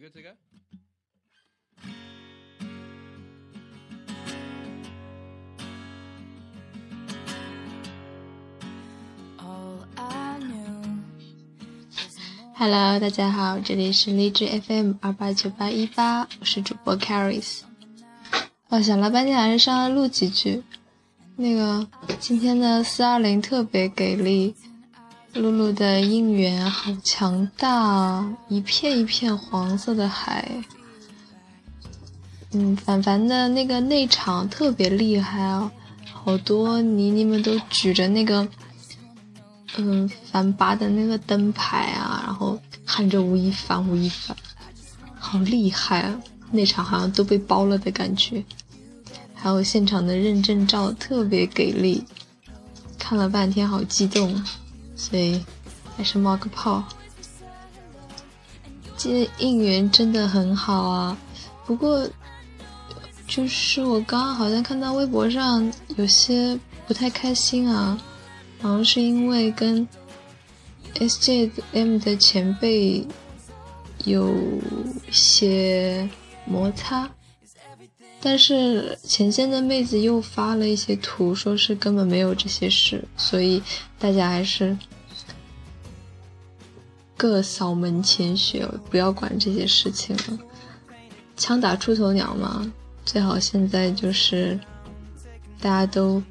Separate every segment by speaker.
Speaker 1: Good to go?
Speaker 2: Hello，大家好，这里是荔枝 FM 二八九八一八，我是主播 Caris。我想了半天，还是上来录几句。那个今天的四二零特别给力，露露的应援好强大啊！一片一片黄色的海。嗯，凡凡的那个内场特别厉害啊，好多妮妮们都举着那个。嗯，凡八的那个灯牌啊，然后喊着吴亦凡，吴亦凡，好厉害啊！内场好像都被包了的感觉。还有现场的认证照特别给力，看了半天好激动，所以还是冒个泡。今天应援真的很好啊，不过就是我刚刚好像看到微博上有些不太开心啊。好像是因为跟 SJM 的前辈有些摩擦，但是前线的妹子又发了一些图，说是根本没有这些事，所以大家还是各扫门前雪，不要管这些事情了。枪打出头鸟嘛，最好现在就是大家都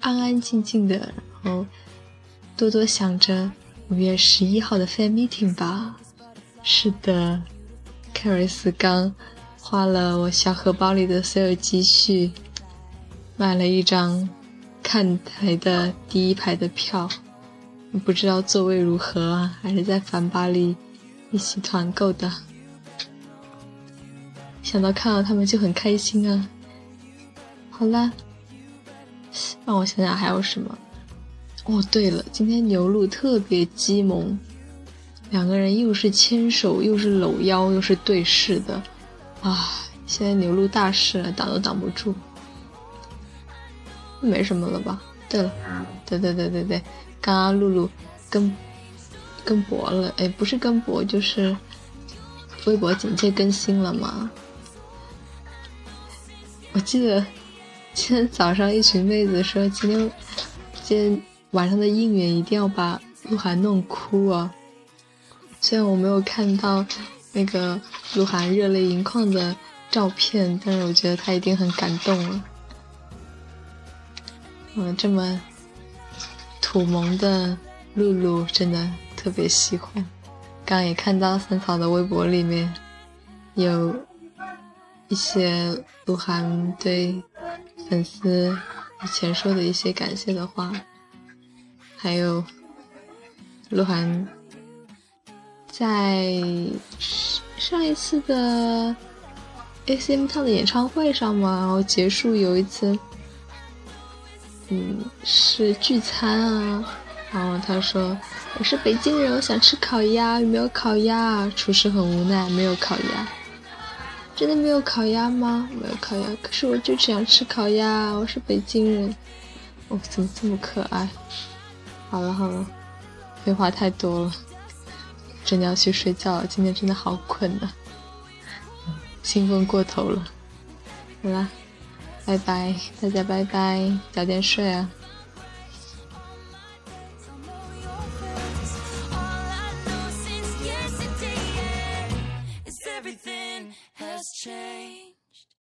Speaker 2: 安安静静的。然后多多想着五月十一号的 fan meeting 吧。是的，凯瑞斯刚花了我小荷包里的所有积蓄，买了一张看台的第一排的票。不知道座位如何啊？还是在反巴里一起团购的。想到看到他们就很开心啊。好啦，让我想想还有什么。哦，对了，今天牛鹿特别激萌，两个人又是牵手，又是搂腰，又是对视的，啊！现在牛鹿大事了，挡都挡不住。没什么了吧？对了，对对对对对，刚刚露露跟跟博了，哎，不是跟博，就是微博简介更新了嘛。我记得今天早上一群妹子说今天今天。晚上的应援一定要把鹿晗弄哭啊！虽然我没有看到那个鹿晗热泪盈眶的照片，但是我觉得他一定很感动了。嗯，这么土萌的露露真的特别喜欢。刚也看到三草的微博里面有一些鹿晗对粉丝以前说的一些感谢的话。还有鹿晗在上一次的 S M 唱的演唱会上嘛，然后结束有一次，嗯，是聚餐啊，然后他说我是北京人，我想吃烤鸭，有没有烤鸭？厨师很无奈，没有烤鸭。真的没有烤鸭吗？没有烤鸭，可是我就只想吃烤鸭，我是北京人。哦，怎么这么可爱？好了好了，废话太多了，真的要去睡觉了。今天真的好困呐，兴奋过头了。好啦，拜拜，大家拜拜，早点睡啊。